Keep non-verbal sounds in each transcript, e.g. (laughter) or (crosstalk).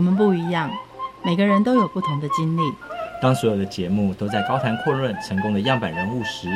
我们不一样，每个人都有不同的经历。当所有的节目都在高谈阔论成功的样板人物时，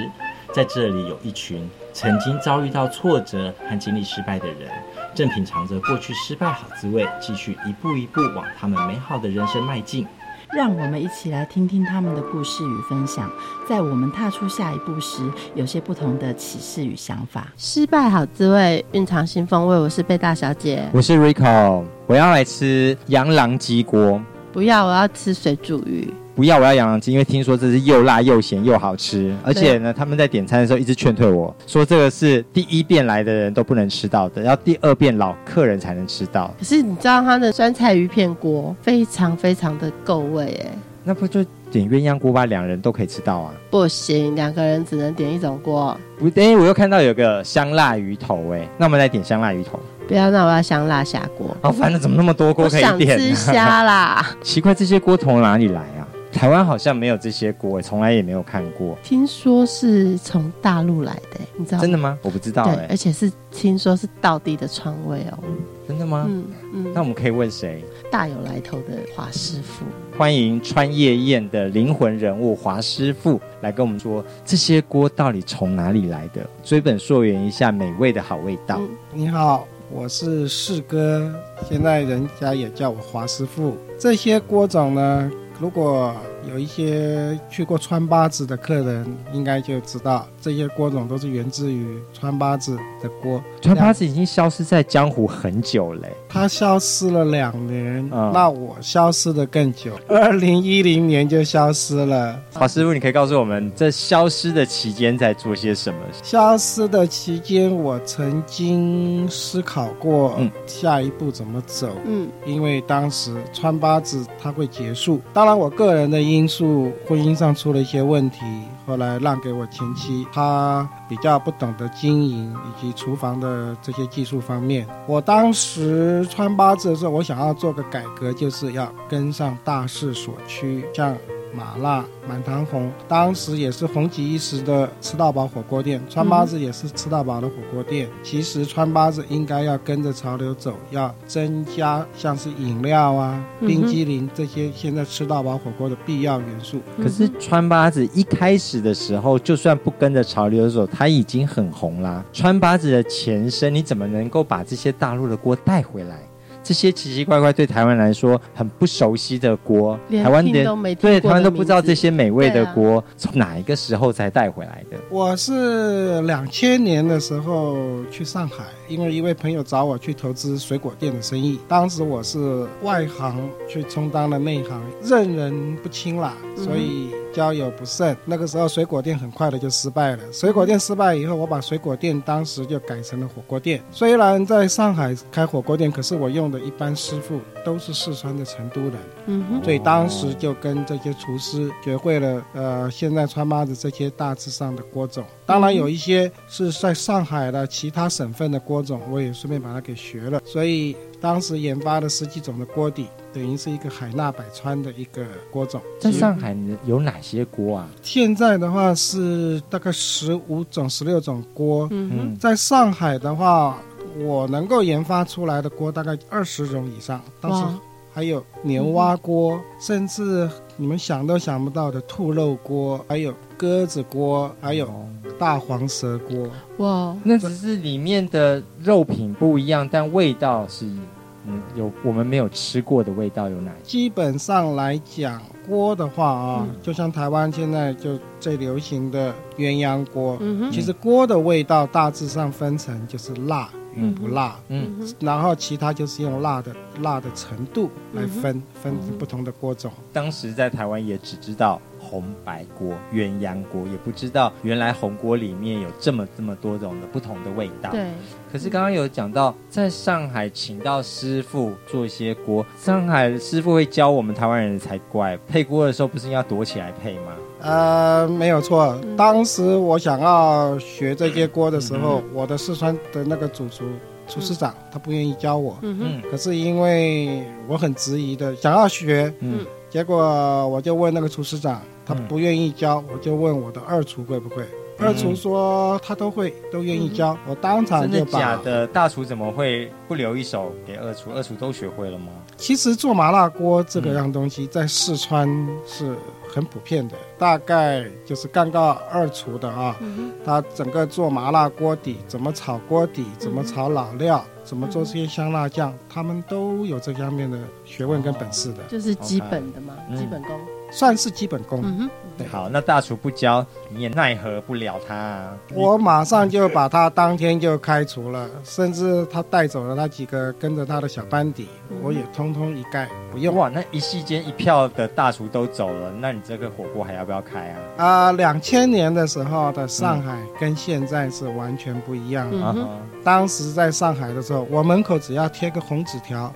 在这里有一群曾经遭遇到挫折和经历失败的人，正品尝着过去失败好滋味，继续一步一步往他们美好的人生迈进。让我们一起来听听他们的故事与分享，在我们踏出下一步时，有些不同的启示与想法。失败好滋味，蕴藏新风味。我是贝大小姐，我是 Rico，我要来吃羊狼鸡锅。不要，我要吃水煮鱼。不要，我要杨郎鸡，因为听说这是又辣又咸又好吃，而且呢，他们在点餐的时候一直劝退我说，这个是第一遍来的人都不能吃到的，要第二遍老客人才能吃到。可是你知道他的酸菜鱼片锅非常非常的够味哎，那不就点鸳鸯锅吧，两人都可以吃到啊？不行，两个人只能点一种锅。不，哎，我又看到有个香辣鱼头哎，那我们来点香辣鱼头。不要，那我要香辣虾锅。好烦的，怎么那么多锅可以点？(laughs) 我想吃虾啦。奇怪，这些锅从哪里来啊？台湾好像没有这些锅，从来也没有看过。听说是从大陆来的，你知道？真的吗？我不知道。对，而且是听说是道地的川味哦。真的吗？嗯嗯。那我们可以问谁？大有来头的华师傅。欢迎川夜宴的灵魂人物华师傅来跟我们说，这些锅到底从哪里来的？追本溯源一下美味的好味道。嗯、你好，我是四哥，现在人家也叫我华师傅。这些锅种呢？如果有一些去过川八子的客人，应该就知道这些锅种都是源自于川八子的锅。川八子已经消失在江湖很久了，它消失了两年，嗯，那我消失的更久，二零一零年就消失了。华师傅，你可以告诉我们，这消失的期间在做些什么？消失的期间，我曾经思考过，嗯，下一步怎么走，嗯，因为当时川八子它会结束，当然我个人的因因素，婚姻上出了一些问题，后来让给我前妻，她比较不懂得经营以及厨房的这些技术方面。我当时穿八字的时候，我想要做个改革，就是要跟上大势所趋，像。麻辣满堂红，当时也是红极一时的吃到饱火锅店。川八子也是吃到饱的火锅店。嗯、其实川八子应该要跟着潮流走，要增加像是饮料啊、冰激凌这些现在吃到饱火锅的必要元素。可是川八子一开始的时候，就算不跟着潮流走，它已经很红啦。川八子的前身，你怎么能够把这些大陆的锅带回来？这些奇奇怪怪对台湾来说很不熟悉的锅，台湾连对台湾都不知道这些美味的锅从哪一个时候才带回来的。我是两千年的时候去上海，因为一位朋友找我去投资水果店的生意，当时我是外行去充当了内行，认人不清啦，所以。交友不慎，那个时候水果店很快的就失败了。水果店失败以后，我把水果店当时就改成了火锅店。虽然在上海开火锅店，可是我用的一般师傅都是四川的成都人，嗯哼，所以当时就跟这些厨师学会了，呃，现在川妈的这些大致上的锅种。当然有一些是在上海的其他省份的锅种，我也顺便把它给学了。所以当时研发的十几种的锅底。等于是一个海纳百川的一个锅种。在上海有哪些锅啊？现在的话是大概十五种、十六种锅。嗯哼，在上海的话，我能够研发出来的锅大概二十种以上。当时还有牛蛙锅，甚至你们想都想不到的兔肉锅，还有鸽子锅，还有大黄蛇锅。哇，那只是里面的肉品不一样，但味道是。嗯，有我们没有吃过的味道有哪些？基本上来讲，锅的话啊，嗯、就像台湾现在就最流行的鸳鸯锅。嗯哼，其实锅的味道大致上分成就是辣与不辣。嗯，嗯然后其他就是用辣的辣的程度来分、嗯、分不同的锅种。当时在台湾也只知道。红白锅、鸳鸯锅，也不知道原来红锅里面有这么这么多种的不同的味道。对。可是刚刚有讲到，在上海请到师傅做一些锅，上海师傅会教我们台湾人才怪。配锅的时候不是要躲起来配吗？呃，没有错。当时我想要学这些锅的时候，嗯、我的四川的那个主厨厨师长他不愿意教我。嗯哼。可是因为我很质疑的想要学，嗯，结果我就问那个厨师长。他不愿意教，我就问我的二厨会不会。二厨说他都会，都愿意教。我当场真的就把假的？大厨怎么会不留一手给二厨？二厨都学会了吗？其实做麻辣锅这个样东西，在四川是很普遍的。大概就是干到二厨的啊，他整个做麻辣锅底，怎么炒锅底，怎么炒老料，怎么做这些香辣酱，他们都有这方面的学问跟本事的。就是基本的嘛，基本功。算是基本功。嗯哼，对。好，那大厨不教，你也奈何不了他啊。我马上就把他当天就开除了，甚至他带走了那几个跟着他的小班底，我也通通一概不用。哇，那一夕间一票的大厨都走了，那你这个火锅还要不要开啊？啊，两千年的时候的上海跟现在是完全不一样的。当时在上海的时候，我门口只要贴个红纸条。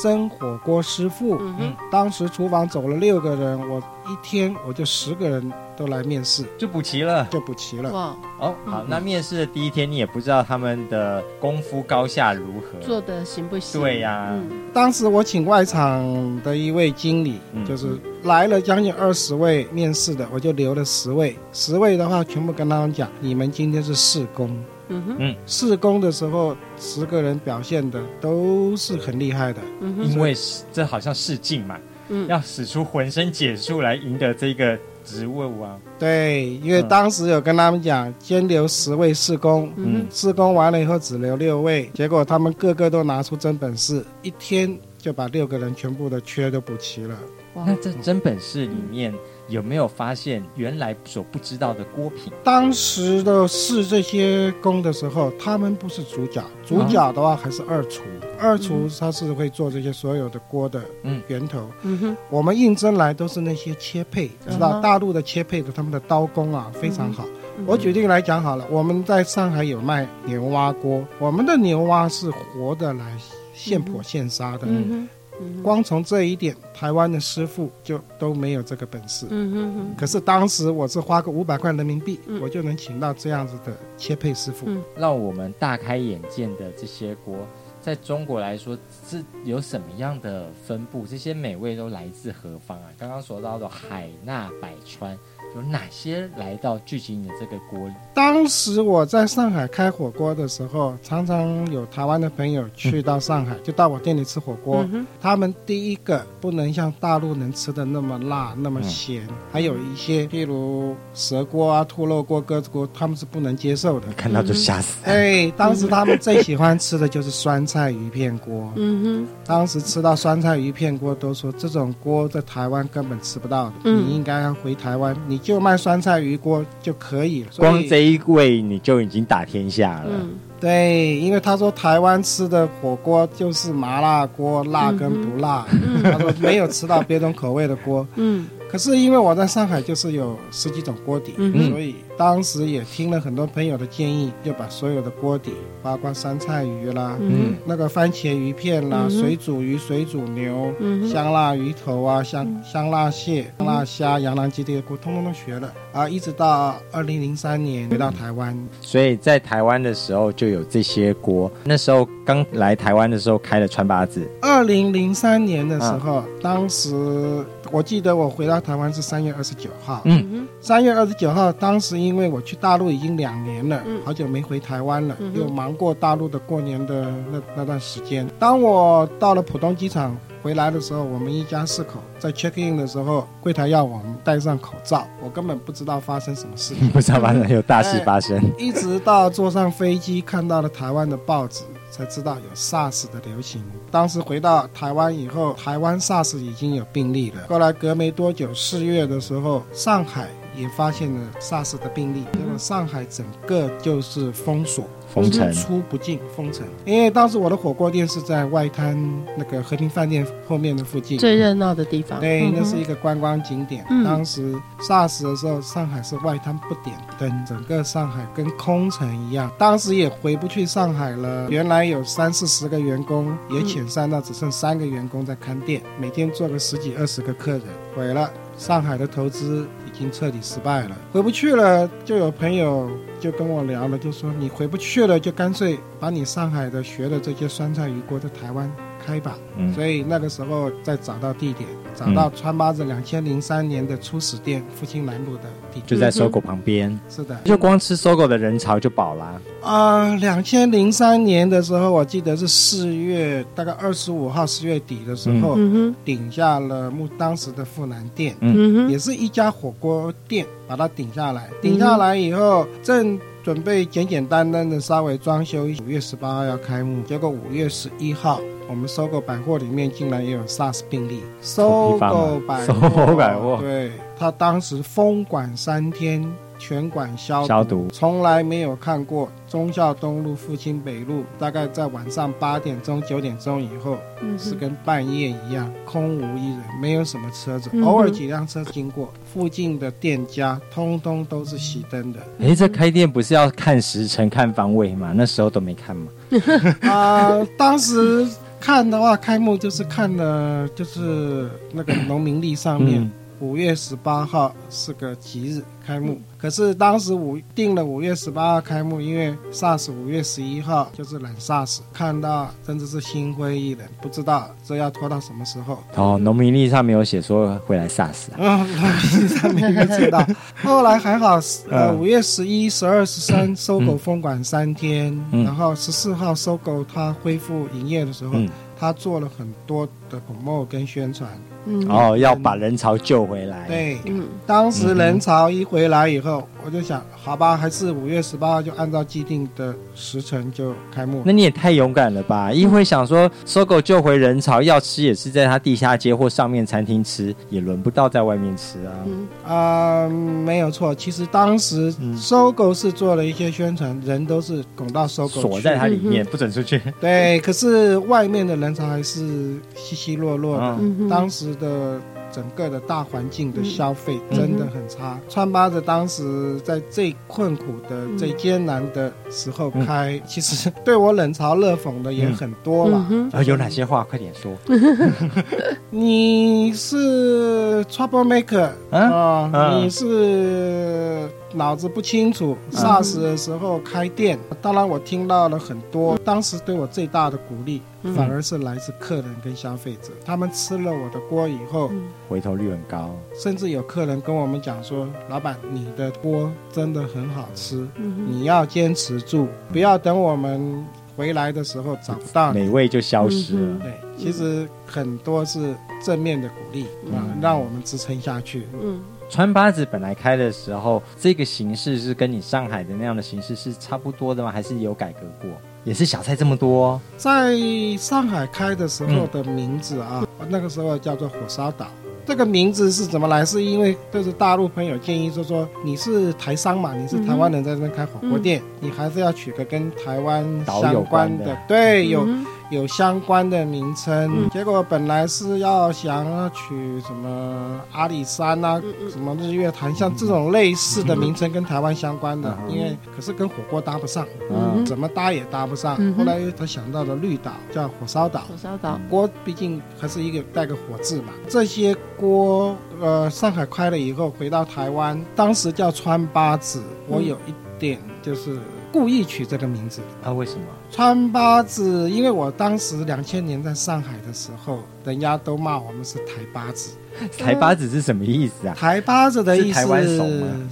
蒸火锅师傅，嗯，当时厨房走了六个人，我一天我就十个人都来面试，就补齐了，就补齐了。哇，哦，好，那面试的第一天，你也不知道他们的功夫高下如何，做的行不行？对呀，嗯，当时我请外场的一位经理，就是来了将近二十位面试的，我就留了十位，十位的话全部跟他们讲，你们今天是试工。嗯哼，试工的时候，十个人表现的都是很厉害的。嗯哼，因为这好像试镜嘛，嗯，要使出浑身解数来赢得这个职务啊。对，因为当时有跟他们讲，先留十位试工，嗯，试工完了以后只留六位，结果他们个个都拿出真本事，一天就把六个人全部的缺都补齐了。哇，那这真本事里面。有没有发现原来所不知道的锅品？当时的试这些工的时候，他们不是主角，主角的话还是二厨。嗯、二厨他是会做这些所有的锅的源头。嗯哼，我们应征来都是那些切配，知道大陆的切配的他们的刀工啊非常好。嗯、我举例来讲好了，我们在上海有卖牛蛙锅，我们的牛蛙是活的来现剖现杀的。嗯哼。光从这一点，台湾的师傅就都没有这个本事。嗯哼哼。可是当时我是花个五百块人民币，我就能请到这样子的切配师傅，让我们大开眼界的这些锅，在中国来说是有什么样的分布？这些美味都来自何方啊？刚刚说到的海纳百川。有哪些来到聚集你的这个锅里？当时我在上海开火锅的时候，常常有台湾的朋友去到上海，嗯、就到我店里吃火锅。嗯、他们第一个不能像大陆人吃的那么辣、那么咸，嗯、还有一些譬如蛇锅啊、兔肉锅、鸽子锅，他们是不能接受的。看到就吓死。哎，当时他们最喜欢吃的就是酸菜鱼片锅。嗯哼，当时吃到酸菜鱼片锅，都说这种锅在台湾根本吃不到的。嗯、你应该要回台湾，你。就卖酸菜鱼锅就可以了，光这一味你就已经打天下了。嗯，对，因为他说台湾吃的火锅就是麻辣锅，辣跟不辣。嗯、他说没有吃到别种口味的锅。嗯。可是因为我在上海就是有十几种锅底，嗯、所以当时也听了很多朋友的建议，就把所有的锅底，包括酸菜鱼啦，嗯，那个番茄鱼片啦，嗯、水煮鱼、水煮牛，嗯、香辣鱼头啊，香香辣蟹、香辣虾、洋南鸡这些锅，通通都学了啊，一直到二零零三年回到台湾，所以在台湾的时候就有这些锅。那时候刚来台湾的时候开了川八子。二零零三年的时候，啊、当时。我记得我回到台湾是三月二十九号。嗯，三月二十九号，当时因为我去大陆已经两年了，好久没回台湾了，又忙过大陆的过年的那那段时间。当我到了浦东机场回来的时候，我们一家四口在 check in 的时候，柜台要我们戴上口罩，我根本不知道发生什么事，(laughs) 不知道发生有大事发生。一直到坐上飞机，看到了台湾的报纸。才知道有 SARS 的流行。当时回到台湾以后，台湾 SARS 已经有病例了。后来隔没多久，四月的时候，上海也发现了 SARS 的病例，那么上海整个就是封锁。封城，出不进，封城。因为当时我的火锅店是在外滩那个和平饭店后面的附近，最热闹的地方。对，那是一个观光景点。嗯、当时 SARS 的时候，上海是外滩不点灯，整个上海跟空城一样。当时也回不去上海了。原来有三四十个员工，也遣散到只剩三个员工在看店，每天做个十几二十个客人，毁了。上海的投资已已经彻底失败了，回不去了。就有朋友就跟我聊了，就说你回不去了，就干脆把你上海的学的这些酸菜鱼锅在台湾开吧。嗯所以那个时候再找到地点，找到川巴子两千零三年的初始店，复兴南路的地点。就在搜狗旁边，是的，就光吃搜狗的人潮就饱了。啊，两千零三年的时候，我记得是四月，大概二十五号，四月底的时候，嗯，顶下了木当时的富南店，嗯哼，也是一家火锅店，把它顶下来。顶下来以后，正准备简简单单的稍微装修一下，五月十八号要开幕，结果五月十一号，我们搜狗百货里面竟然也有 SARS 病例。搜狗百货，搜狗百货对，他当时封管三天。全馆消毒，消毒从来没有看过忠孝东路、复兴北路，大概在晚上八点钟、九点钟以后，嗯是跟半夜一样，空无一人，没有什么车子，嗯偶尔几辆车经过。附近的店家通通都是熄灯的。(laughs) 哎，这开店不是要看时辰、看方位吗？那时候都没看吗？(laughs) (laughs) 啊、当时看的话，开幕就是看的，就是那个农民历上面。五月十八号是个吉日开幕，可是当时五定了五月十八号开幕，因为 SARS 五月十一号就是冷 SARS，看到真的是心灰意冷，不知道这要拖到什么时候。哦，农民历上没有写说会来 SARS 啊。嗯，(laughs) 农民历上没有知道。后来还好，呃，嗯五月十一、十二、十三，搜狗封馆三天，嗯然后十四号搜狗它恢复营业的时候，嗯，他做了很多的 promo 跟宣传。嗯，哦，要把人潮救回来。，对，嗯，当时人潮一回来以后，我就想，好吧，还是五月十八号就按照既定的时辰就开幕。那你也太勇敢了吧！一会想说搜狗救回人潮，要吃也是在他地下街或上面餐厅吃，也轮不到在外面吃啊。嗯啊、没有错，其实当时嗯搜狗是做了一些宣传，人都是拱到搜狗锁在它里面，不准出去。对，可是外面的人潮还是稀稀落落的。嗯，当时的整个的大环境的消费嗯真的很差。川巴子当时在最困苦的、嗯最艰难的时候开，其实对我冷嘲热讽的也很多了。啊，有哪些话？快点说。(laughs) 你是 trouble maker 啊你是脑子不清楚。SARS 的时候开店，当然我听到了很多。当时对我最大的鼓励，嗯反而是来自客人跟消费者。他们吃了我的锅以后，回头率很高。甚至有客人跟我们讲说：“老板，你的锅真的很好吃，你要坚持住，不要等我们回来的时候找不到。”美味就消失嗯了。对，其实很多是正面的鼓励啊，嗯让我们支撑下去。嗯川八子本来开的时候，这个形式是跟你上海的那样的形式是差不多的吗？还是有改革过？也是小菜这么多？在上海开的时候的名字啊，那个时候叫做火烧岛。这个名字是怎么来？是因为就是大陆朋友建议说说你是台商嘛，你是台湾人在这边开火锅店，你还是要取个跟台湾相岛有关关的的，对，有嗯有相关的名称。嗯结果本来是要想要取什么阿里山啊，嗯嗯什么日月潭，像这种类似的名称跟台湾相关的，嗯因为可是跟火锅搭不上，嗯怎么搭也搭不上。嗯后来他想到了绿岛，叫火烧岛。火烧岛，锅毕竟还是一个带个火字嘛。这些锅，呃，上海开了以后回到台湾，当时叫川八子，我有一点就是故意取这个名字。啊，为什么？川八子，因为我当时两千年在上海的时候，人家都骂我们是台八子。(laughs) 台八子是什么意思啊？台八子的意思台湾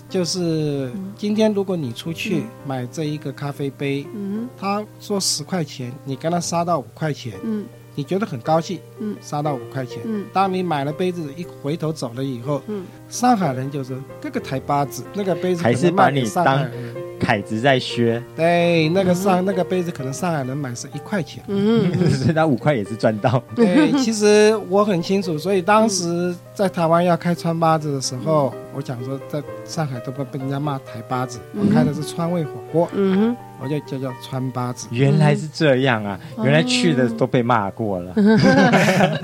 就是今天如果你出去买这一个咖啡杯，嗯他说十块钱，你跟他杀到五块钱，嗯你觉得很高兴，嗯杀到五块钱。嗯当你买了杯子一回头走了以后，嗯上海人就说这个台八子，那个杯子还是把你可能卖给上海人。凯子在削，对，那个上、那个杯子可能上海人买是一块钱。嗯嗯所以他五块也是赚到。对，其实我很清楚，所以当时在台湾要开川八子的时候，我讲说在上海都不被人家骂台八子，我开的是川味火锅，嗯我就叫叫川八子。原来是这样啊！嗯原来去的都被骂过了。(laughs)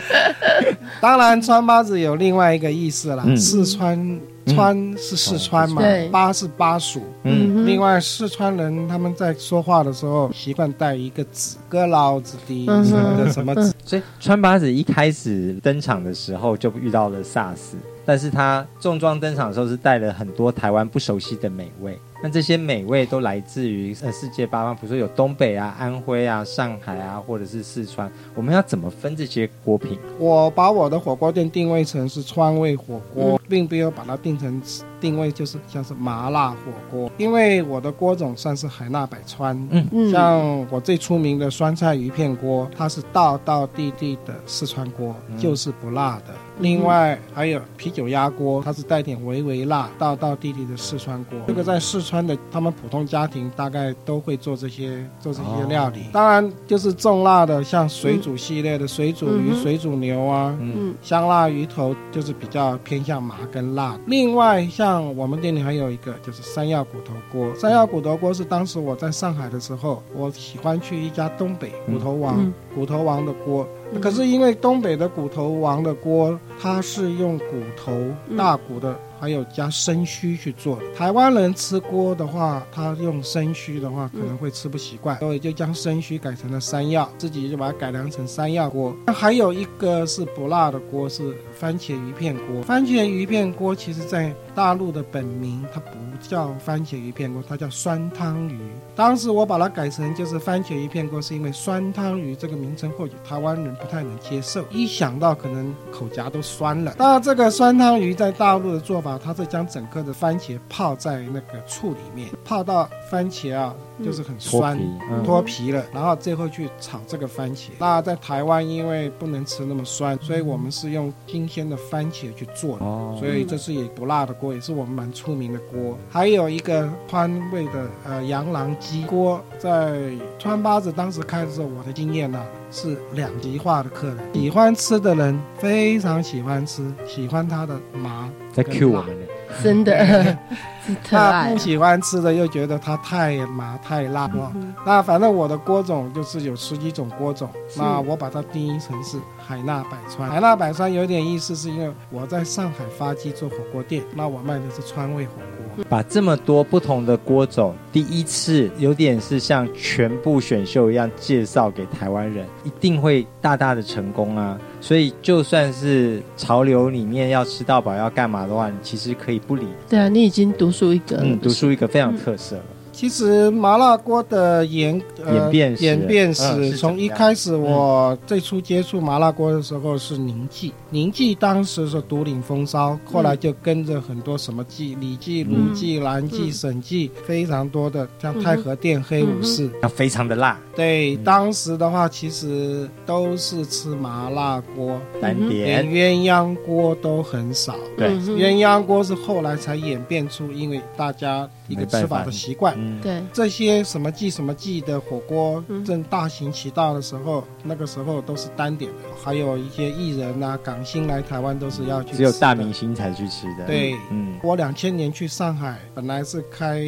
当然，川八子有另外一个意思啦，嗯四川川是四川嘛，对巴是巴蜀。嗯，嗯，另外，四川人他们在说话的时候习惯带一个子，哥老子的嗯什么的什么子。所以川八子一开始登场的时候就遇到了 SARS，但是他重装登场的时候是带了很多台湾不熟悉的美味。那这些美味都来自于呃世界八方，比如说有东北啊、安徽啊、上海啊，或者是四川。我们要怎么分这些锅品？我把我的火锅店定位成是川味火锅，并没有把它定成定位就是像是麻辣火锅，因为我的锅种算是海纳百川。嗯嗯，像我最出名的酸菜鱼片锅，它是道道地地的四川锅，就是不辣的。另外还有啤酒鸭锅，它是带点微微辣，道道地地的四川锅。这个在四川的他们普通家庭大概都会做这些做这些料理。当然就是重辣的，像水煮系列的水煮鱼、水煮牛啊，嗯，香辣鱼头就是比较偏向麻跟辣。另外像我们店里还有一个就是山药骨头锅，山药骨头锅是当时我在上海的时候，我喜欢去一家东北骨头王骨头王的锅。可是因为东北的骨头王的锅，它是用骨头大骨的。还有加生须去做的。台湾人吃锅的话，他用生须的话可能会吃不习惯，所以就将生须改成了山药，自己就把它改良成山药锅。还有一个是不辣的锅，是番茄鱼片锅。番茄鱼片锅其实在大陆的本名它不叫番茄鱼片锅，它叫酸汤鱼。当时我把它改成就是番茄鱼片锅，是因为酸汤鱼这个名称或许台湾人不太能接受，一想到可能口颊都酸了。那这个酸汤鱼在大陆的做法。它是将整个的番茄泡在那个醋里面，泡到番茄啊，就是很酸，脱皮，嗯、脱皮了，然后最后去炒这个番茄。那在台湾因为不能吃那么酸，所以我们是用新鲜的番茄去做的，哦、所以这是也不辣的锅，也是我们蛮出名的锅。还有一个川味的呃羊郎鸡锅，在川八子当时开的时候，我的经验呢、啊、是两极化的客人，喜欢吃的人非常喜欢吃，喜欢它的麻。在 Q 我们呢，真的，(laughs) 他不喜欢吃的又觉得它太麻太辣了。嗯、那反正我的锅种就是有十几种锅种，那我把它定义成是海纳百川。海纳百川有点意思，是因为我在上海发迹做火锅店，那我卖的是川味火锅。把这么多不同的锅种，第一次有点是像全部选秀一样介绍给台湾人，一定会大大的成功啊！所以就算是潮流里面要吃到饱要干嘛的话，你其实可以不理。对啊，你已经独树一格，嗯，独树一格非常有特色了。嗯其实麻辣锅的演呃演变史，演变史从一开始我最初接触麻辣锅的时候是宁记，宁记当时是独领风骚，后来就跟着很多什么记、李记、鲁记、南记、沈记，非常多的像太和殿、黑武士，要非常的辣。对，当时的话其实都是吃麻辣锅，单点，连鸳鸯锅都很少。对，鸳鸯锅是后来才演变出，因为大家一个吃法的习惯。对这些什么季什么季的火锅正大行其道的时候，那个时候都是单点的，还有一些艺人啊、港星来台湾都是要去，只有大明星才去吃的。对，嗯，我两千年去上海，本来是开。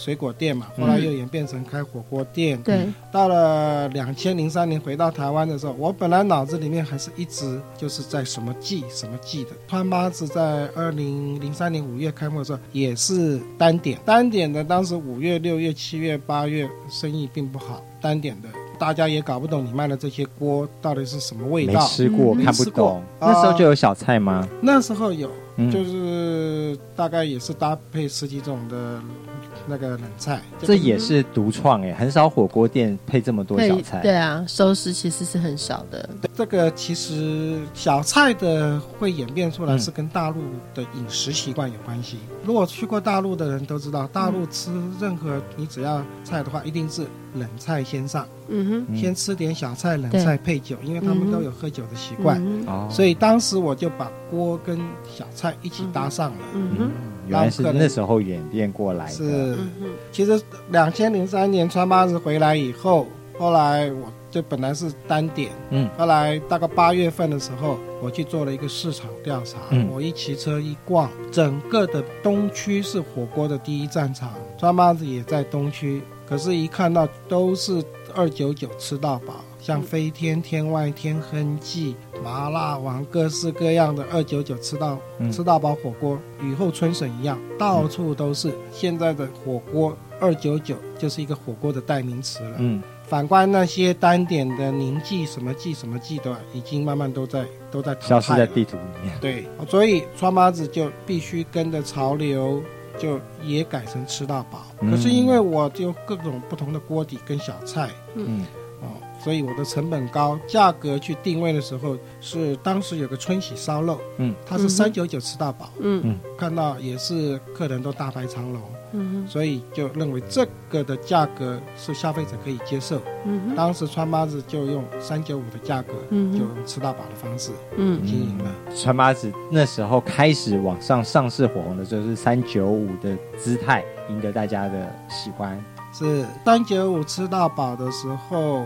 水果店嘛，后来又演变成开火锅店。嗯、对，到了两千零三年回到台湾的时候，我本来脑子里面还是一直就是在什么季什么季的。川八子在二零零三年五月开幕的时候也是单点，单点的当时五月、六月、七月、八月生意并不好，单点的大家也搞不懂你卖的这些锅到底是什么味道，没吃过、嗯、看不懂。那时候就有小菜吗？呃、那时候有，就是大概也是搭配十几种的。那个冷菜，这也是独创哎，很少火锅店配这么多小菜。对啊，收拾其实是很少的。这个其实小菜的会演变出来是跟大陆的饮食习惯有关系。嗯、如果去过大陆的人都知道，大陆吃任何你只要菜的话，一定是冷菜先上。嗯哼，先吃点小菜，冷菜配酒，因为他们都有喝酒的习惯。嗯、哼所以当时我就把锅跟小菜一起搭上了。嗯哼。原来是那时候演变过来的。是，其实两千零三年川八子回来以后，后来我就本来是单点，嗯，后来大概八月份的时候，我去做了一个市场调查，嗯，我一骑车一逛，整个的东区是火锅的第一战场，川八子也在东区，可是，一看到都是二九九吃到饱。像飞天、天外天亨记、麻辣王，各式各样的二九九吃到、嗯、吃到饱火锅，雨后春笋一样，到处都是。现在的火锅二九九就是一个火锅的代名词了。嗯，反观那些单点的宁记什么记什么记的，已经慢慢都在都在消失在地图里面。对，所以川麻子就必须跟着潮流。就也改成吃到饱。嗯。可是因为我就各种不同的锅底跟小菜，嗯。哦，所以我的成本高，价格去定位的时候是当时有个春喜烧肉，嗯，它是三九九吃到饱，嗯。看到也是客人都大排长龙，嗯所以就认为这个的价格是消费者可以接受。嗯当时川八子就用三九五的价格，嗯就用吃到饱的方式嗯经营了。川八子那时候开始往上上市火红的时候，是三九五的姿态赢得大家的喜欢。是三九五吃到饱的时候，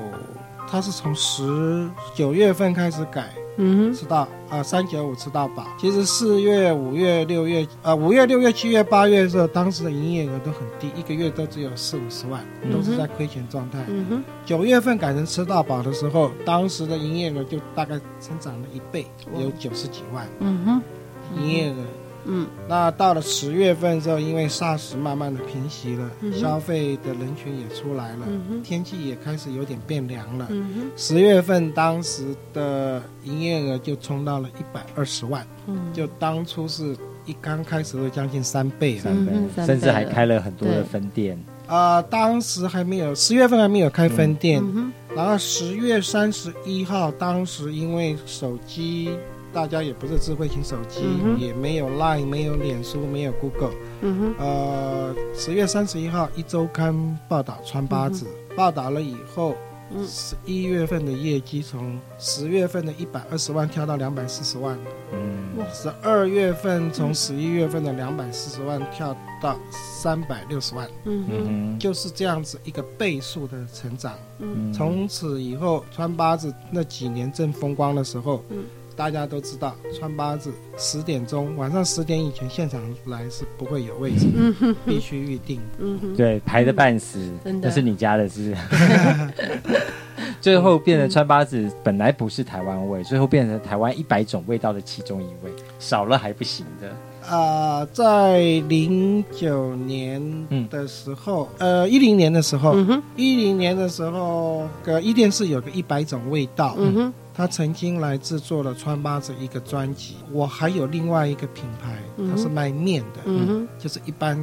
它是从十九月份开始改。嗯吃到啊三九五吃到饱。其实四月、五月、六月，呃五月、六月、七月、八月的时候，当时的营业额都很低，一个月都只有四五十万，嗯都是在亏钱状态。嗯哼九月份改成吃到饱的时候，当时的营业额就大概增长了一倍，有九十几万嗯哼营业额。嗯。那到了十月份之后，因为 SARS 慢慢的平息了，嗯消费的人群也出来了，嗯天气也开始有点变凉了。嗯十月份当时的营业额就冲到了一百二十万，哼就当初是一刚开始的将近三倍了。三倍甚至还开了很多的分店。啊、当时还没有，十月份还没有开分店，嗯。然后十月三十一号，当时因为手机大家也不是智慧型手机，嗯也没有 Line，没有脸书，没有 Google。嗯哼。呃，十月三十一号，一周刊报道川八子，报道了以后，嗯。十一月份的业绩从十月份的一百二十万跳到两百四十万，嗯，十二月份从十一月份的两百四十万跳到三百六十万，嗯嗯哼，就是这样子一个倍数的成长。嗯。从此以后，川八子那几年正风光的时候，嗯大家都知道川八子十点钟晚上十点以前现场来是不会有位置，嗯哼。必须预定。嗯哼。对，排的半死，真的。那是你家的事。(laughs) 最后变成川八子，本来不是台湾味，最后变成台湾一百种味道的其中一味，少了还不行的。啊、在零九年的时候，呃，一零年的时候，一零年的时候，个伊电视有个一百种味道，嗯哼他曾经来制作了川八子一个专辑。我还有另外一个品牌，它是卖面的，嗯就是一般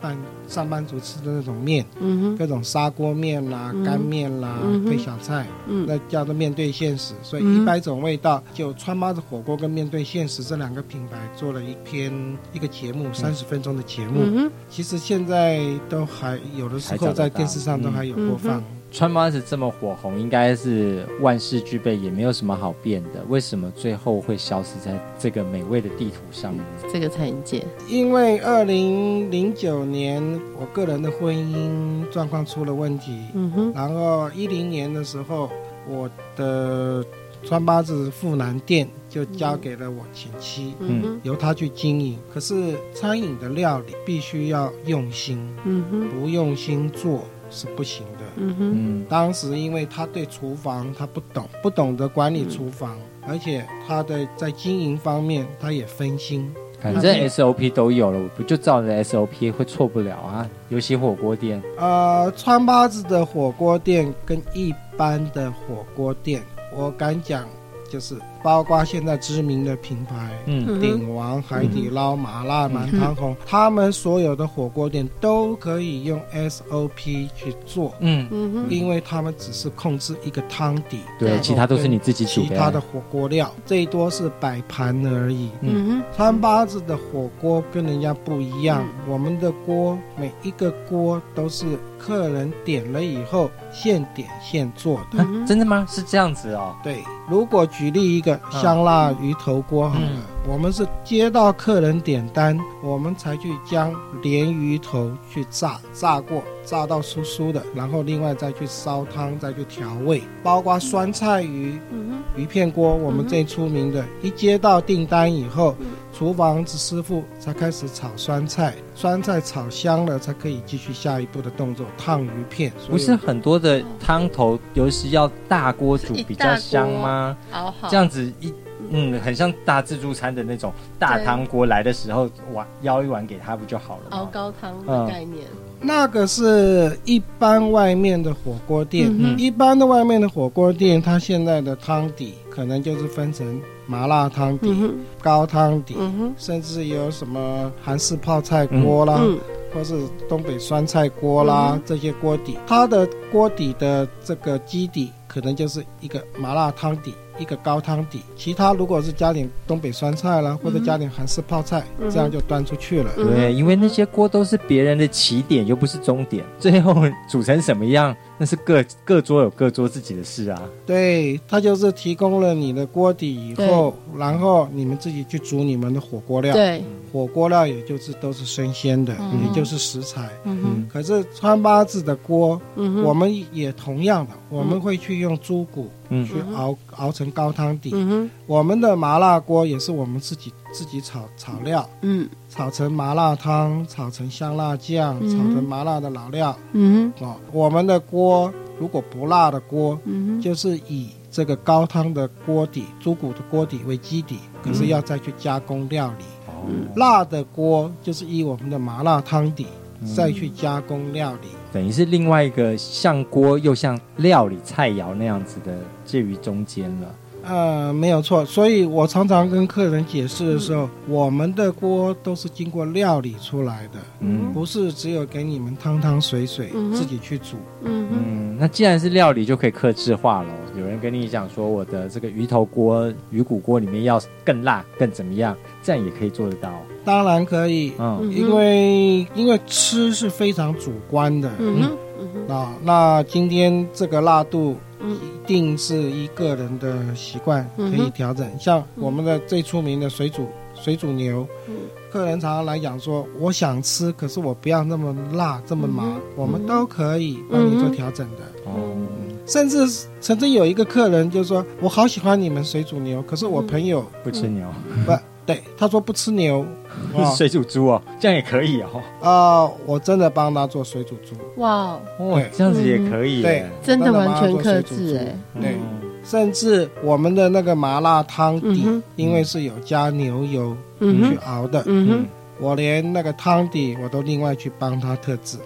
办上班族吃的那种面，嗯各种砂锅面啦、嗯干面啦、嗯配小菜，嗯。那叫做面对现实。所以嗯一百种味道，就川八子火锅跟面对现实这两个品牌做了一篇一个节目，三十分钟的节目。嗯其实现在都还有的时候在电视上都还有播放。川八子这么火红，应该是万事俱备，也没有什么好变的。为什么最后会消失在这个美味的地图上呢？这个餐饮界因为二零零九年我个人的婚姻状况出了问题，嗯哼然后一零年的时候，我的川八子富南店就交给了我前妻，嗯哼由他去经营。可是餐饮的料理必须要用心，嗯哼不用心做是不行的。嗯哼嗯当时因为他对厨房他不懂，不懂得管理厨房，而且他的在经营方面他也分心。反正 SOP 都有了，我不就照着 SOP 会错不了啊？尤其火锅店，呃，川八子的火锅店跟一般的火锅店，我敢讲，就是包括现在知名的品牌。嗯嗯鼎王、海底捞、麻辣满堂红，他们所有的火锅店都可以用 SOP 去做，嗯，嗯因为他们只是控制一个汤底，对，其他都是你自己煮的。其他的火锅料最多是摆盘而已。嗯哼川八子的火锅跟人家不一样，我们的锅每一个锅都是客人点了以后现点现做的。啊真的吗？是这样子哦。对，如果举例一个香辣鱼头锅好了，嗯我们是接到客人点单，我们才去将鲢鱼头去炸，炸过，炸到酥酥的，然后另外再去烧汤，再去调味，包括酸菜鱼。嗯鱼片锅，我们最出名的，一接到订单以后嗯，厨房子师傅才开始炒酸菜，酸菜炒香了，才可以继续下一步的动作烫鱼片。不是很多的汤头，尤其要大锅煮比较香吗？好好这样子一嗯，很像大自助餐的那种大汤锅来的时候，碗舀一碗给他不就好了吗？熬高汤的概念。那个是一般外面的火锅店，嗯一般的外面的火锅店，它现在的汤底可能就是分成麻辣汤底、嗯，高汤底，嗯，甚至有什么韩式泡菜锅啦，嗯。或是东北酸菜锅啦，嗯。这些锅底，它的锅底的这个基底可能就是一个麻辣汤底。一个高汤底，其他如果是加点东北酸菜啦，或者加点韩式泡菜，嗯、这样就端出去了。嗯、对，因为那些锅都是别人的起点，又不是终点，最后煮成什么样，那是各各桌有各桌自己的事啊。对，他就是提供了你的锅底以后，然后你们自己去煮你们的火锅料。对，火锅料也就是都是生鲜的，嗯、也就是食材。嗯哼。可是川八字的锅，嗯、我们也同样的，我们会去用猪骨。嗯，去熬熬成高汤底。嗯哼，我们的麻辣锅也是我们自己自己炒炒料，嗯，炒成麻辣汤，炒成香辣酱，嗯、炒成麻辣的老料。嗯哦，我们的锅如果不辣的锅，嗯就是以这个高汤的锅底，猪骨的锅底为基底，可是要再去加工料理。嗯，辣的锅就是以我们的麻辣汤底。再去加工料理，等于是另外一个像锅又像料理菜肴那样子的，介于中间了。呃，没有错。所以我常常跟客人解释的时候，嗯、我们的锅都是经过料理出来的，嗯，不是只有给你们汤汤水水、嗯、自己去煮。嗯嗯，那既然是料理，就可以克制化了。有人跟你讲说，我的这个鱼头锅、鱼骨锅里面要更辣、更怎么样，这样也可以做得到。当然可以，嗯，因为因为吃是非常主观的，嗯哼，嗯哼，那那今天这个辣度，一定是一个人的习惯可以调整。嗯、像我们的最出名的水煮水煮牛，嗯、客人常常来讲说，我想吃，可是我不要那么辣，这么麻，嗯、我们都可以帮你做调整的。哦、嗯，甚至曾经有一个客人就说，我好喜欢你们水煮牛，可是我朋友不吃牛，不。对，他说不吃牛，(laughs) 水煮猪哦，这样也可以哦。啊、呃，我真的帮他做水煮猪。哇，哦，这样子也可以，对，真的完全克制哎。对，甚至我们的那个麻辣汤底，嗯、因为是有加牛油去熬的，嗯哼，我连那个汤底我都另外去帮他特制。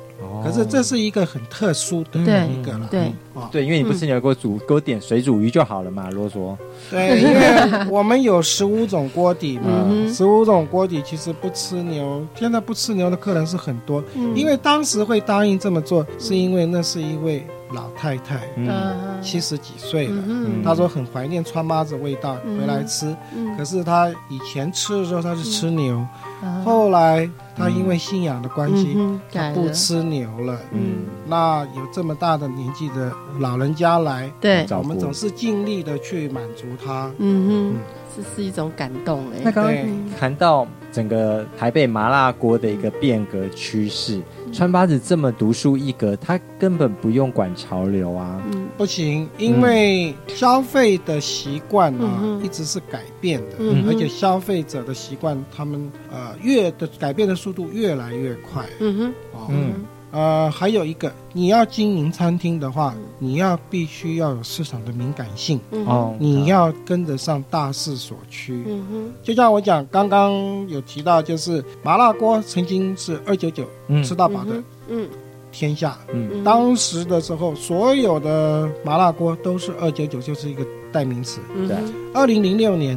可是这是一个很特殊的一个了，对，对，因为你不吃牛，给我煮，给我点水煮鱼就好了嘛，啰嗦。对，因为我们有十五种锅底嘛，十五种锅底其实不吃牛，现在不吃牛的客人是很多，因为当时会答应这么做，是因为那是一位老太太，嗯。七十几岁了，她说很怀念川妈子味道，回来吃，可是她以前吃的时候她是吃牛，后来。他因为信仰的关系，嗯、他不吃牛了。嗯，那有这么大的年纪的老人家来，对，我们总是尽力的去满足他。嗯哼，这是一种感动哎。那刚刚谈到整个台北麻辣锅的一个变革趋势，川八子这么独树一格，他根本不用管潮流啊。嗯，不行，因为消费的习惯啊，一直是改变的，而且消费者的习惯，他们呃越的改变的速度越来越快。嗯哼，哦，嗯，呃，还有一个，你要经营餐厅的话，你要必须要有市场的敏感性。哦，你要跟得上大势所趋。嗯哼，就像我讲，刚刚有提到，就是麻辣锅曾经是二九九吃到饱的。嗯。天下，嗯，当时的时候，所有的麻辣锅都是二九九，就是一个代名词。对，二零零六年，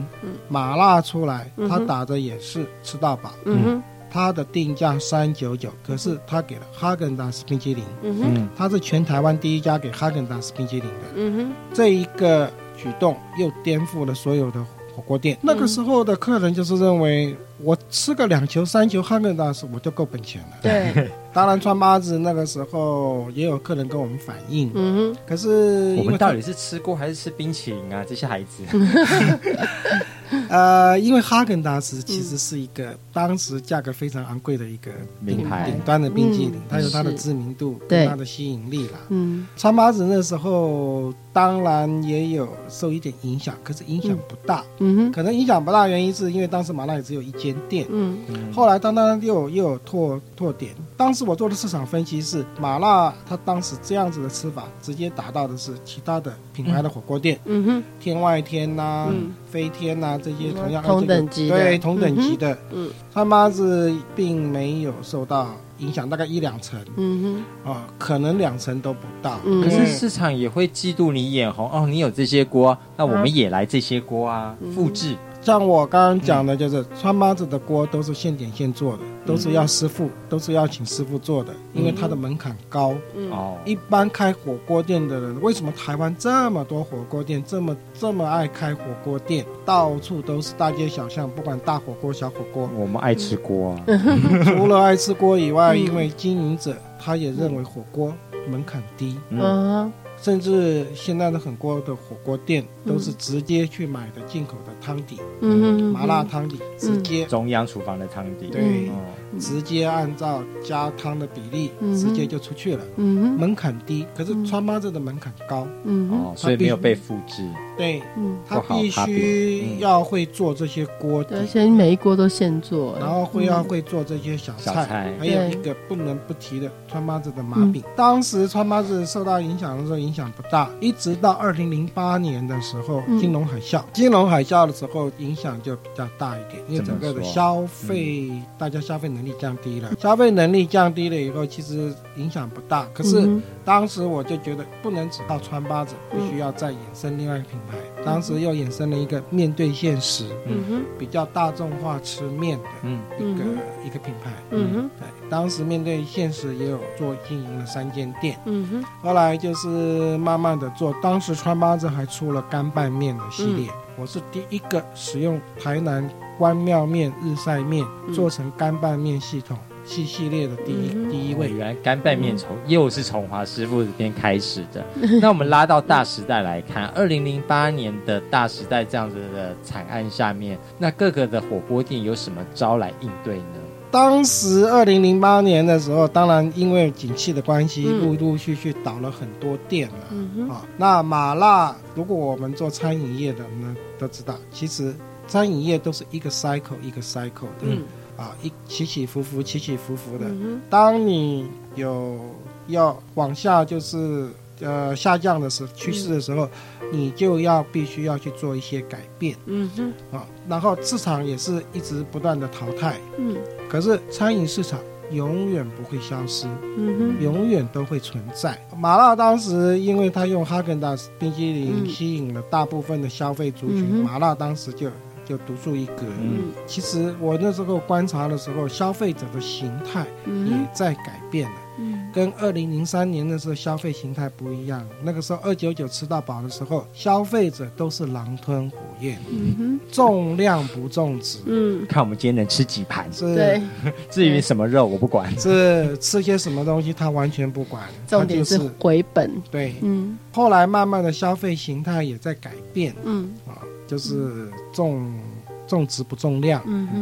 麻辣出来，他打的也是吃到饱。嗯，他的定价三九九，可是他给了哈根达斯冰淇淋。嗯哼，他是全台湾第一家给哈根达斯冰淇淋的。嗯哼，这一个举动又颠覆了所有的火锅店。那个时候的客人就是认为，我吃个两球三球哈根达斯，我就够本钱了。对。(laughs) 当然，川八子那个时候也有客人跟我们反映，嗯哼，可是我们到底是吃过还是吃冰淇淋啊？这些孩子，(laughs) 呃，因为哈根达斯其实是一个当时价格非常昂贵的一个品牌。顶端的冰淇淋，它有它的知名度，对。它的吸引力啦。嗯，川麻子那时候当然也有受一点影响，可是影响不大。嗯哼，可能影响不大，原因是因为当时麻辣也只有一间店。嗯，后来当当又又有拓拓点，当时。我做的市场分析是，麻辣它当时这样子的吃法，直接达到的是其他的品牌的火锅店，嗯哼，天外天呐，飞天呐这些同样同等级对同等级的，嗯，他妈是并没有受到影响大概一两成嗯哼。啊，可能两成都不到。嗯。可是市场也会嫉妒你眼红哦，你有这些锅，那我们也来这些锅啊，嗯。复制。像我刚刚讲的，就是川妈子的锅都是现点现做的，都是要师傅，都是要请师傅做的，因为它的门槛高。哦，一般开火锅店的人，为什么台湾这么多火锅店，这么这么爱开火锅店，到处都是大街小巷，不管大火锅小火锅，我们爱吃锅啊，(laughs) 除了爱吃锅以外，嗯。因为经营者他也认为火锅门槛低，嗯，嗯。甚至现在的很多的火锅店都是直接去买的进口的汤底，嗯，麻辣汤底，直接。中央厨房的汤底，对哦，直接按照加汤的比例嗯直接就出去了，嗯哼，门槛低，可是川妈子的门槛高，嗯，哦，所以没有被复制，对嗯，他必须要会做这些锅对，而。且你每一锅都现做，然后会要会做这些小菜，小菜。还有一个不能不提的川妈子的麻饼。当时川妈子受到影响的时候影响不大，一直到二零零八年的时候，嗯。金融海啸，金融海啸的时候影响就比较大一点，因为整个的消费，大家消费能力降低了，消费能力降低了以后，其实影响不大。可是嗯当时我就觉得不能只靠川八子，必须要再衍生另外一个品牌。当时又衍生了一个面对现实，嗯哼，比较大众化吃面的嗯，一个、嗯一个品牌。嗯哼，对，当时面对现实也有做经营了三间店，嗯哼，后来就是慢慢的做。当时川八子还出了干拌面的系列，我是第一个使用台南关庙面、日晒面嗯。做成干拌面系统系系列的第一、嗯第一位。原来干拌面从又是从华师傅这边开始的。(laughs) 那我们拉到大时代来看，二零零八年的大时代这样子的惨案下面，那各个的火锅店有什么招来应对呢？当时二零零八年的时候，当然因为景气的关系，嗯陆陆续续倒了很多店了。嗯，啊，那麻辣，如果我们做餐饮业的呢，都知道，其实餐饮业都是一个 cycle 一个 cycle 的，嗯啊，一起起伏伏，起起伏伏的。嗯当你有要往下就是呃下降的时趋势的时候，你就要必须要去做一些改变。嗯哼，啊，然后市场也是一直不断的淘汰，嗯。可是餐饮市场永远不会消失。嗯哼，永远都会存在。麻辣当时因为他用哈根达斯冰淇淋嗯。吸引了大部分的消费族群，嗯麻辣当时就就独树一格。嗯。其实我那时候观察的时候，消费者的形态嗯。也在改变了，嗯。跟二零零三年的时候消费形态不一样。那个时候二九九吃到饱的时候，消费者都是狼吞虎咽，嗯哼，重量不重质，嗯，看我们今天能吃几盘，是。对，(laughs) 至于什么肉我不管。是。吃些什么东西他完全不管，重点是回本，对。嗯。后来慢慢的消费形态也在改变。嗯。啊，就是重重质不重量，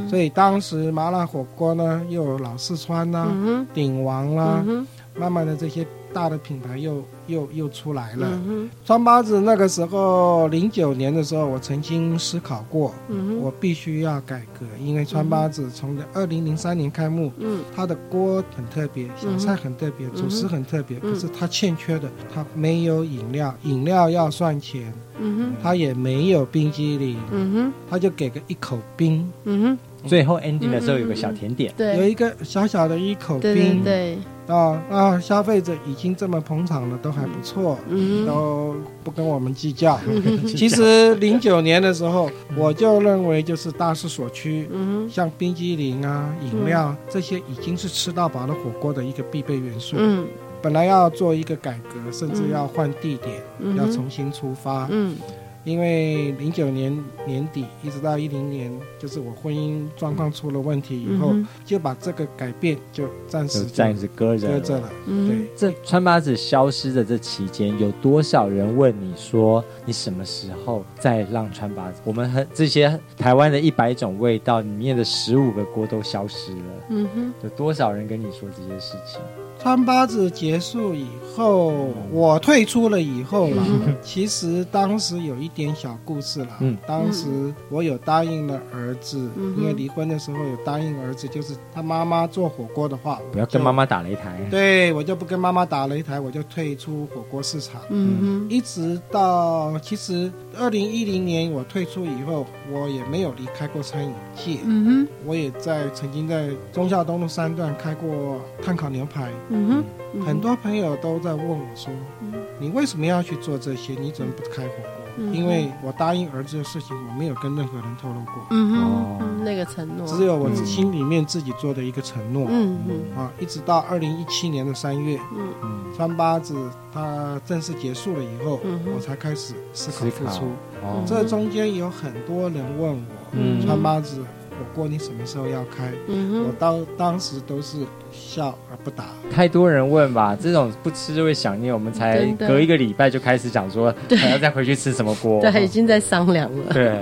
所以当时麻辣火锅呢，又有老四川啦、嗯，鼎王啦嗯，慢慢的这些大的品牌又又又出来了。嗯川八子那个时候零九年的时候，我曾经思考过，嗯，我必须要改革，因为川八子从二零零三年开幕。嗯。它的锅很特别，小菜很特别，主食很特别，嗯。可是它欠缺的，它没有饮料，饮料要算钱，嗯哼，它也没有冰激凌，嗯哼，它就给个一口冰，嗯哼，最后 ending 的时候有个小甜点，有对，一个小小的一口对对冰对，啊啊！消费者已经这么捧场了，都还不错，嗯，都不跟我们计较。(laughs) 其实零九年的时候，我就认为就是大势所趋，嗯，像冰激凌啊、饮料这些已经是吃到饱的火锅的一个必备元素。嗯。本来要做一个改革，甚至要换地点，嗯要重新出发。嗯因为零九年年底一直到一零年，就是我婚姻状况出了问题以后，嗯就把这个改变就暂时就这样子搁着了。搁着了。嗯对，这川八子消失的这期间，有多少人问你说，你什么时候再让川八子？我们很这些台湾的一百种味道里面的十五个锅都消失了，嗯哼，有多少人跟你说这些事情？川八子结束以后，我退出了以后啦，(laughs) 其实当时有一点小故事了。嗯，当时我有答应了儿子，因为离婚的时候有答应儿子，就是他妈妈做火锅的话，不要跟妈妈打擂台。对，我就不跟妈妈打擂台，我就退出火锅市场。嗯哼，一直到其实二零一零年我退出以后，我也没有离开过餐饮界。嗯哼，我也在曾经在忠孝东路三段开过碳烤牛排。嗯哼，很多朋友都在问我说：“嗯、你为什么要去做这些？你怎么不开火锅？”嗯、因为我答应儿子的事情，我没有跟任何人透露过。嗯哼，哦、那个承诺只有我心里面自己做的一个承诺。嗯嗯，啊，一直到二零一七年的三月，嗯嗯，川八子它正式结束了以后，嗯、我才开始思考付出。哦，这中间有很多人问我，嗯，川八字。火锅你什么时候要开？嗯、我到当时都是笑而不答。太多人问吧，这种不吃就会想念。我们才隔一个礼拜就开始讲说，还要再回去吃什么锅？(laughs) 对，已经在商量了。对，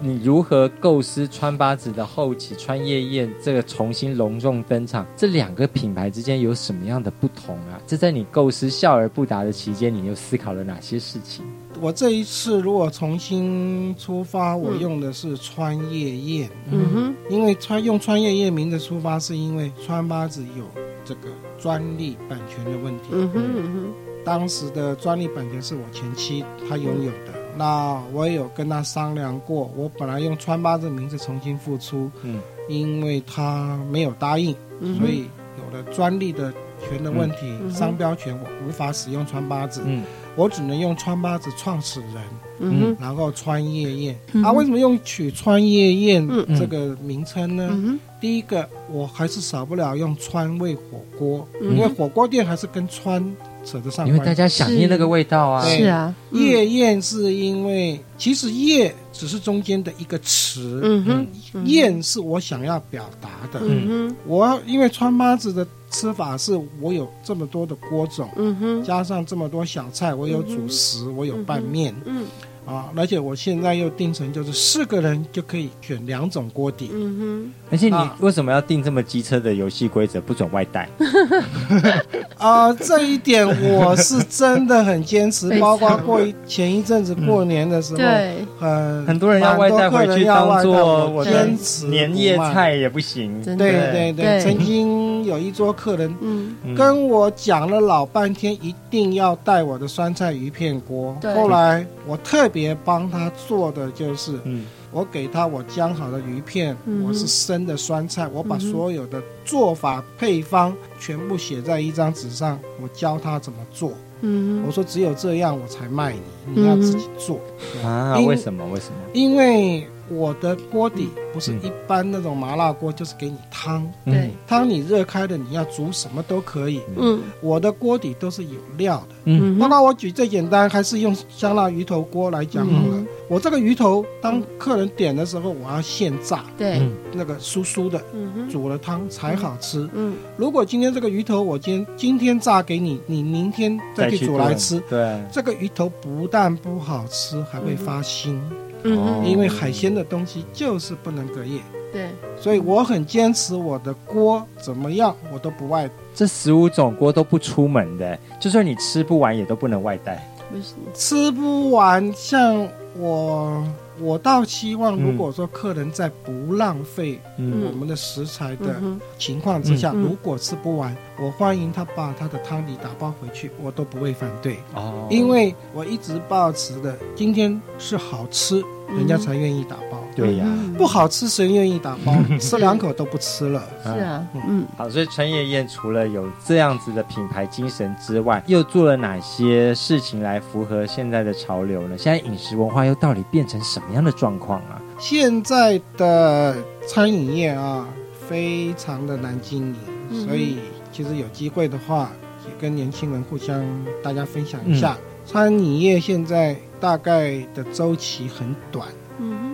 你如何构思川八子的后期川夜宴这个重新隆重登场？这两个品牌之间有什么样的不同啊？这在你构思笑而不答的期间，你又思考了哪些事情？我这一次如果重新出发，我用的是川叶宴。嗯哼，因为川用川叶宴名的出发，是因为川八子有这个专利版权的问题。嗯哼嗯哼，当时的专利版权是我前妻她拥有的。嗯、那我也有跟她商量过，我本来用川八子名字重新复出，嗯，因为她没有答应，嗯、所以有了专利的权的问题，嗯、商标权我无法使用川八子。嗯。我只能用川八子创始人，嗯，然后川夜宴。嗯、啊，为什么用取川夜宴这个名称呢？嗯、第一个，我还是少不了用川味火锅，嗯、因为火锅店还是跟川扯得上关。因为大家想念那个味道啊。是。啊，夜宴是因为其实夜只是中间的一个词，嗯哼，宴是我想要表达的，嗯哼，我因为川八子的。吃法是我有这么多的锅种，嗯哼，加上这么多小菜，我有主食，嗯、我有拌面，嗯，嗯，啊，而且我现在又定成就是四个人就可以选两种锅底，嗯哼，而且你为什么要定这么机车的游戏规则，不准外带？(laughs) 啊，这一点我是真的很坚持，(laughs) 包括过一前一阵子过年的时候，对，很很多人要外带回去当做我坚持年夜菜也不行，对对对，曾经有一桌客人嗯跟我讲了老半天，一定要带我的酸菜鱼片锅，后来我特别帮他做的就是，嗯。我给他我姜好的鱼片，嗯、我是生的酸菜，我把所有的做法配方全部写在一张纸上，我教他怎么做。嗯，我说只有这样我才卖你，你要自己做。嗯、啊？为什么？为什么？因为。我的锅底不是一般那种麻辣锅，就是给你汤。对，汤你热开的，你要煮什么都可以。嗯，我的锅底都是有料的。嗯，包括我举最简单，还是用香辣鱼头锅来讲好了。我这个鱼头，当客人点的时候，我要现炸。对，那个酥酥的，煮了汤才好吃。嗯，如果今天这个鱼头我今天今天炸给你，你明天再去煮来吃，对，这个鱼头不但不好吃，还会发腥。嗯，因为海鲜的东西就是不能隔夜，对，所以我很坚持我的锅怎么样，我都不外。这十五种锅都不出门的，就算你吃不完也都不能外带。为什么？吃不完，像我。我倒希望，如果说客人在不浪费我们的食材的情况之下，如果吃不完，我欢迎他把他的汤底打包回去，我都不会反对。哦，因为我一直保持的，今天是好吃，人家才愿意打包。对呀，不好吃谁愿意打包？吃两口都不吃了。是啊，嗯，好，所以陈爷爷除了有这样子的品牌精神之外，又做了哪些事情来符合现在的潮流呢？现在饮食文化又到底变成什么样的状况啊？现在的餐饮业啊，非常的难经营，所以其实有机会的话，也跟年轻人互相大家分享一下，餐饮业现在大概的周期很短。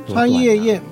川叶宴，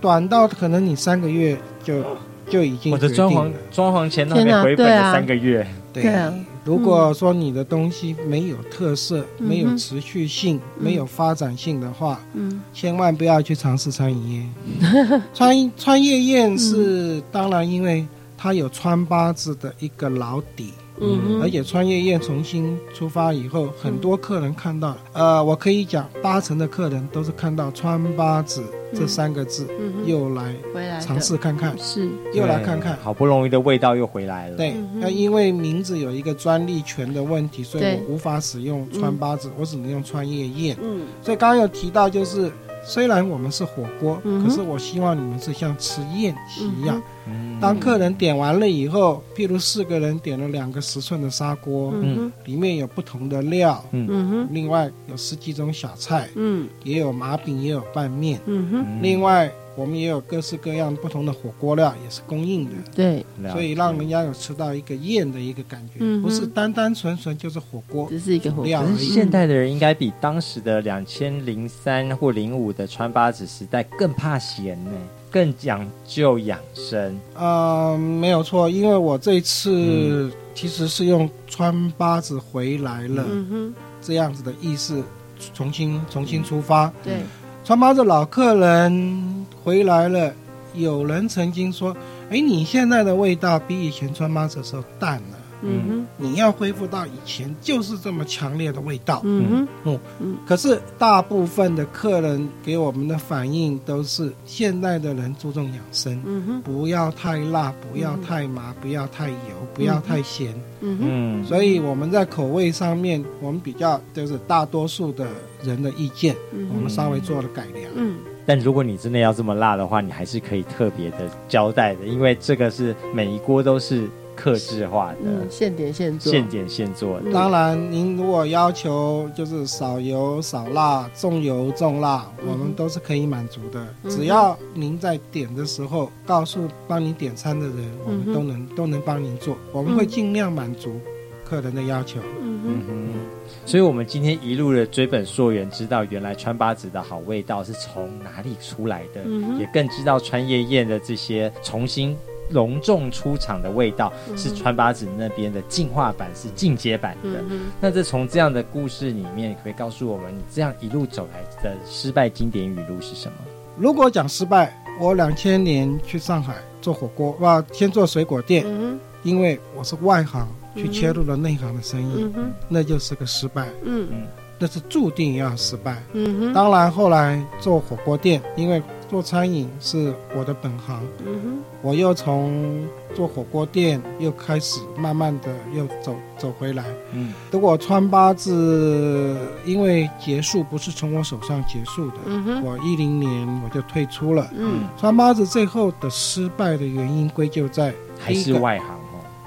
短到可能你三个月就就已经。我的装潢装潢钱都没回本的三个月。对啊，如果说你的东西没有特色、没有持续性、没有发展性的话，嗯，千万不要去尝试餐饮业。川川叶宴是当然，因为它有穿八字的一个老底。嗯而且川叶宴重新出发以后，很多客人看到，呃，我可以讲八成的客人都是看到川八子这三个字，又来回来尝试看看，是。又来看看。好不容易的味道又回来了。对那因为名字有一个专利权的问题，所以对。我无法使用川八子，我只能用川叶宴。嗯。所以刚刚有提到，就是虽然我们是火锅，嗯可是我希望你们是像吃宴席一样。嗯当客人点完了以后，譬如四个人点了两个十寸的砂锅，嗯里面有不同的料，嗯。哼。另外有十几种小菜，嗯。也有麻饼，也有拌面。嗯哼，另外，我们也有各式各样不同的火锅料，也是供应的，对，所以让人家有吃到一个宴的一个感觉，嗯不是单单纯纯就是火锅。只是一个火料锅可是现代的人应该比当时的两千零三或零五的川八子时代更怕咸呢，更讲究养生。呃，没有错，因为我这次嗯。其实是用川八子回来了、这样子的意思，重新重新出发。对，川妈的老客人回来了，有人曾经说：“哎，你现在的味道比以前川妈子的时候淡了。”嗯哼，你要恢复到以前就是这么强烈的味道。嗯哼，可是大部分的客人给我们的反应都是，现代的人注重养生，嗯哼，不要太辣，不要太麻，不要太油，不要太咸。嗯哼，嗯，所以我们在口味上面，我们比较就是大多数的人的意见，嗯我们稍微做了改良。嗯，但如果你真的要这么辣的话，你还是可以特别的交代的，因为这个是每一锅都是客制化的，嗯，现点现做，现点现做的。嗯当然，您如果要求就是少油少辣、重油重辣，嗯。我们都是可以满足的。嗯。只要您在点的时候告诉帮您点餐的人，我们都能都能帮您做，我们会尽量满足客人的要求。嗯嗯哼，所以我们今天一路的追本溯源，知道原来川八子的好味道是从哪里出来的，嗯也更知道川夜宴的这些重新隆重出场的味道，嗯。是川八子那边的进化版，是进阶版的。嗯，那这从这样的故事里面，可不可以告诉我们，你这样一路走来的失败经典语录是什么？如果讲失败，我两千年去上海做火锅，哇，先做水果店，嗯因为我是外行，去切入了内行的生意，嗯，那就是个失败，嗯。那是注定要失败。嗯哼，当然，后来做火锅店，因为做餐饮是我的本行，嗯哼，我又从做火锅店又开始慢慢的又走走回来。嗯如果川八字因为结束不是从我手上结束的，嗯哼，我一零年我就退出了。嗯川八字最后的失败的原因归咎在还是外行哦。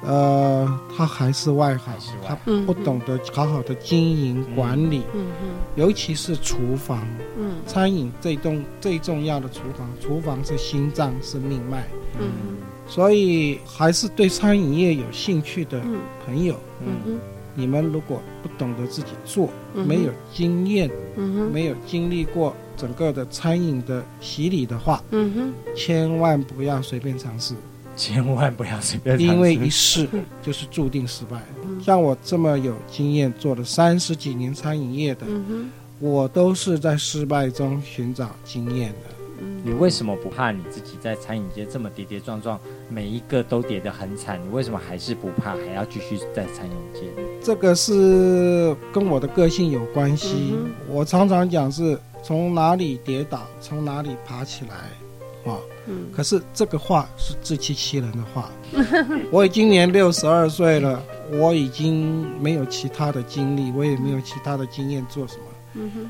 呃，他还是外行他不懂得好好的经营管理，嗯哼，尤其是厨房。嗯。餐饮最重最重要的厨房，厨房是心脏，是命脉，嗯所以还是对餐饮业有兴趣的嗯。朋友，嗯哼，你们如果不懂得自己做，没有经验，嗯哼，没有经历过整个的餐饮的洗礼的话，嗯哼，千万不要随便尝试，千万不要随便尝试，因为一试 (laughs) 就是注定失败。像我这么有经验，做了三十几年餐饮业的，我都是在失败中寻找经验的。你为什么不怕你自己在餐饮界这么跌跌撞撞，每一个都跌得很惨？你为什么还是不怕，还要继续在餐饮界？这个是跟我的个性有关系。嗯我常常讲是从哪里跌倒，从哪里爬起来，啊。嗯可是这个话是自欺欺人的话。(laughs) 我已今年六十二岁了，我已经没有其他的经历，我也没有其他的经验做什么。嗯哼，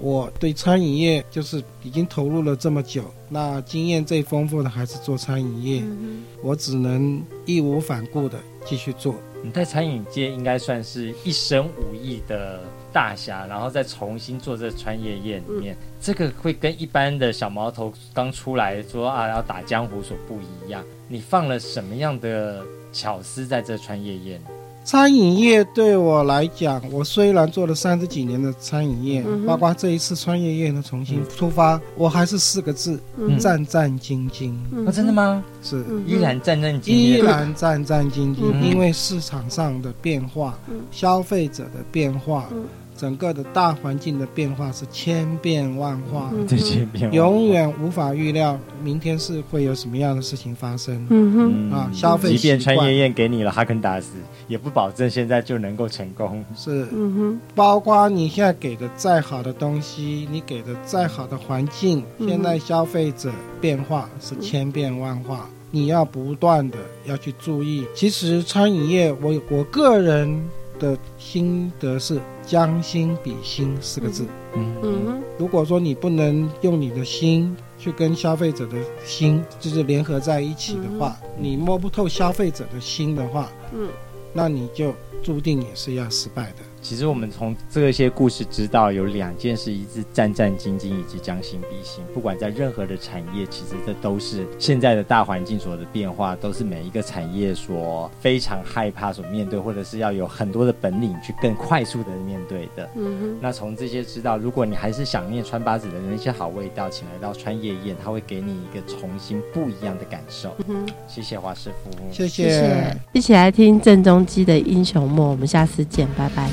我对餐饮业就是已经投入了这么久，那经验最丰富的还是做餐饮业，嗯我只能义无反顾的继续做。你在餐饮界应该算是一身武艺的大侠，然后再重新做这穿越宴里面，这个会跟一般的小毛头刚出来说啊要打江湖所不一样。你放了什么样的巧思在这穿越宴？餐饮业对我来讲，我虽然做了三十几年的餐饮业，嗯包括这一次创业业的重新出发，我还是四个字：嗯。战战兢兢。那哦，真的吗？是。嗯依然战战兢兢，依然战战兢兢，嗯。因为市场上的变化、嗯。消费者的变化、嗯整个的大环境的变化是千变万化，嗯这些变化。永远无法预料明天是会有什么样的事情发生。嗯哼，嗯啊消费即便川习惯。燕燕给你了哈根达斯，也不保证现在就能够成功。是，嗯哼，包括你现在给的再好的东西，你给的再好的环境，嗯现在消费者变化是千变万化，你要不断的要去注意。其实餐饮业，我我个人的心得是“将心比心”四个字。嗯嗯，如果说你不能用你的心去跟消费者的心就是联合在一起的话，你摸不透消费者的心的话，嗯，那你就注定也是要失败的。其实我们从这些故事知道，有两件事：一是战战兢兢，以及将心比心。不管在任何的产业，其实这都是现在的大环境所的变化，都是每一个产业所非常害怕所面对，或者是要有很多的本领去更快速的面对的。嗯哼，那从这些知道，如果你还是想念川八子的那些好味道，请来到川夜宴，他会给你一个重新不一样的感受。嗯哼，谢谢华师傅，谢谢谢，一起来听郑中基的英雄梦，我们下次见，拜拜。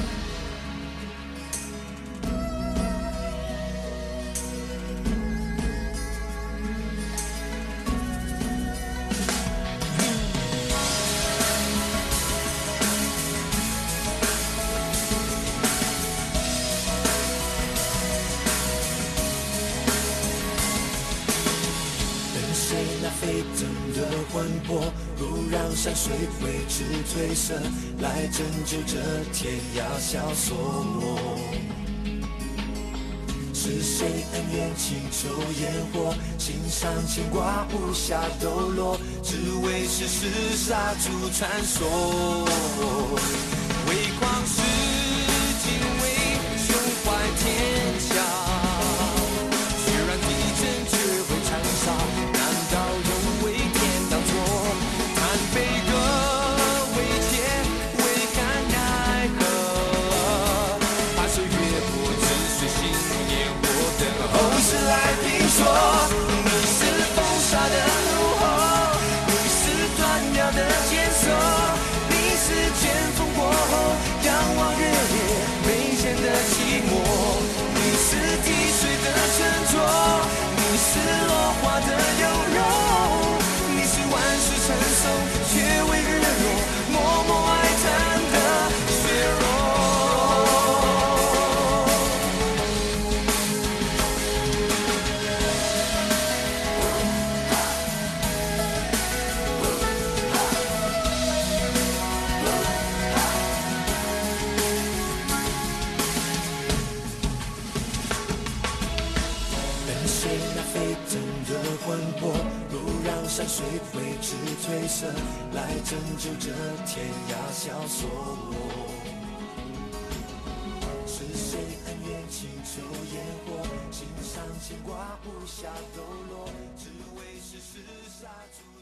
拯救这天涯萧索。是谁恩怨情仇烟火，心上牵挂不下抖落，只为世事杀出传说。黑色来拯救这天涯萧索。是谁恩怨情仇烟火心上牵挂无暇抖落只为世事杀出